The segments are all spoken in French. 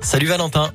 Salut Valentin.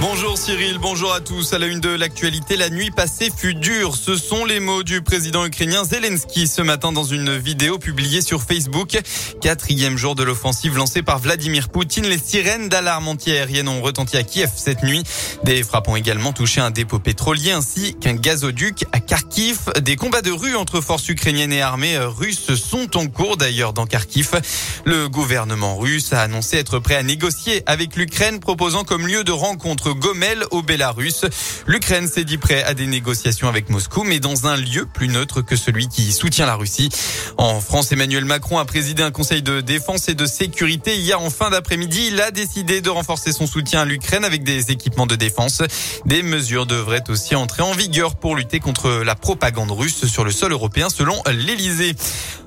Bonjour Cyril, bonjour à tous. À la une de l'actualité, la nuit passée fut dure. Ce sont les mots du président ukrainien Zelensky ce matin dans une vidéo publiée sur Facebook. Quatrième jour de l'offensive lancée par Vladimir Poutine. Les sirènes d'alarme anti-aérienne ont retenti à Kiev cette nuit. Des frappes ont également touché un dépôt pétrolier ainsi qu'un gazoduc à Kharkiv. Des combats de rue entre forces ukrainiennes et armées russes sont en cours d'ailleurs dans Kharkiv. Le gouvernement russe a annoncé être prêt à négocier avec l'Ukraine proposant comme lieu de rencontre Gomel au Bélarus. L'Ukraine s'est dit prêt à des négociations avec Moscou, mais dans un lieu plus neutre que celui qui soutient la Russie. En France, Emmanuel Macron a présidé un conseil de défense et de sécurité hier en fin d'après-midi. Il a décidé de renforcer son soutien à l'Ukraine avec des équipements de défense. Des mesures devraient aussi entrer en vigueur pour lutter contre la propagande russe sur le sol européen selon l'Elysée.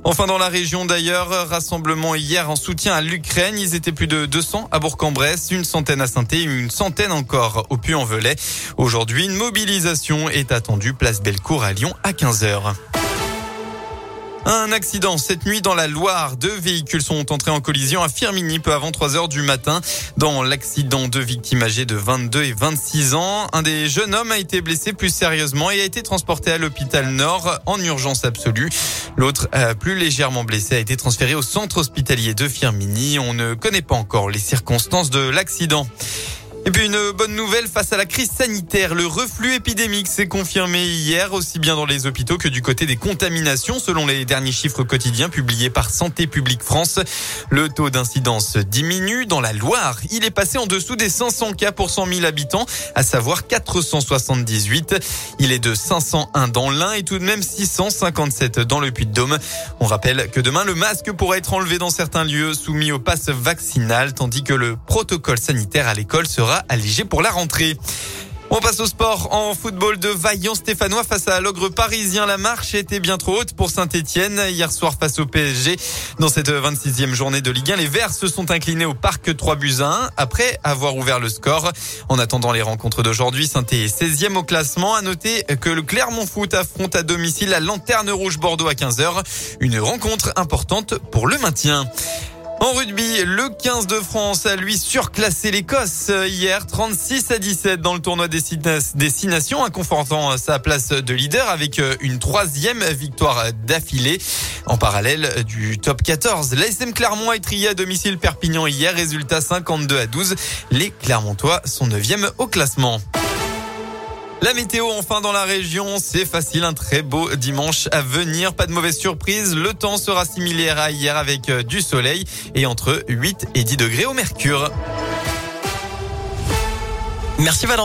Enfin, dans la région d'ailleurs, rassemblement hier en soutien à l'Ukraine. Ils étaient plus de 200 à Bourg-en-Bresse, une centaine à saint une centaine encore au Puy-en-Velay. Aujourd'hui, une mobilisation est attendue place Bellecour à Lyon à 15h. Un accident cette nuit dans la Loire. Deux véhicules sont entrés en collision à Firmini peu avant 3 heures du matin. Dans l'accident, deux victimes âgées de 22 et 26 ans. Un des jeunes hommes a été blessé plus sérieusement et a été transporté à l'hôpital Nord en urgence absolue. L'autre, plus légèrement blessé, a été transféré au centre hospitalier de Firmini. On ne connaît pas encore les circonstances de l'accident. Et puis une bonne nouvelle face à la crise sanitaire. Le reflux épidémique s'est confirmé hier, aussi bien dans les hôpitaux que du côté des contaminations, selon les derniers chiffres quotidiens publiés par Santé publique France. Le taux d'incidence diminue. Dans la Loire, il est passé en dessous des 500 cas pour 100 000 habitants, à savoir 478. Il est de 501 dans l'Ain et tout de même 657 dans le Puy-de-Dôme. On rappelle que demain, le masque pourra être enlevé dans certains lieux soumis au pass vaccinal, tandis que le protocole sanitaire à l'école sera allégé pour la rentrée. On passe au sport en football de Vaillant Stéphanois face à l'ogre parisien. La marche était bien trop haute pour Saint-Etienne hier soir face au PSG. Dans cette 26e journée de Ligue 1, les Verts se sont inclinés au parc 3 buts à 1 après avoir ouvert le score. En attendant les rencontres d'aujourd'hui, saint est 16e au classement. À noter que le Clermont Foot affronte à domicile la Lanterne Rouge Bordeaux à 15h. Une rencontre importante pour le maintien. En rugby, le 15 de France a lui surclassé l'Écosse hier 36 à 17 dans le tournoi des Six Nations, confortant sa place de leader avec euh, une troisième victoire d'affilée. En parallèle du top 14, l'ASM Clermont a étrié à domicile Perpignan hier, résultat 52 à 12. Les Clermontois sont 9e au classement. La météo enfin dans la région, c'est facile, un très beau dimanche à venir, pas de mauvaise surprise, le temps sera similaire à hier avec euh, du soleil et entre 8 et 10 degrés au mercure. Merci Valentin.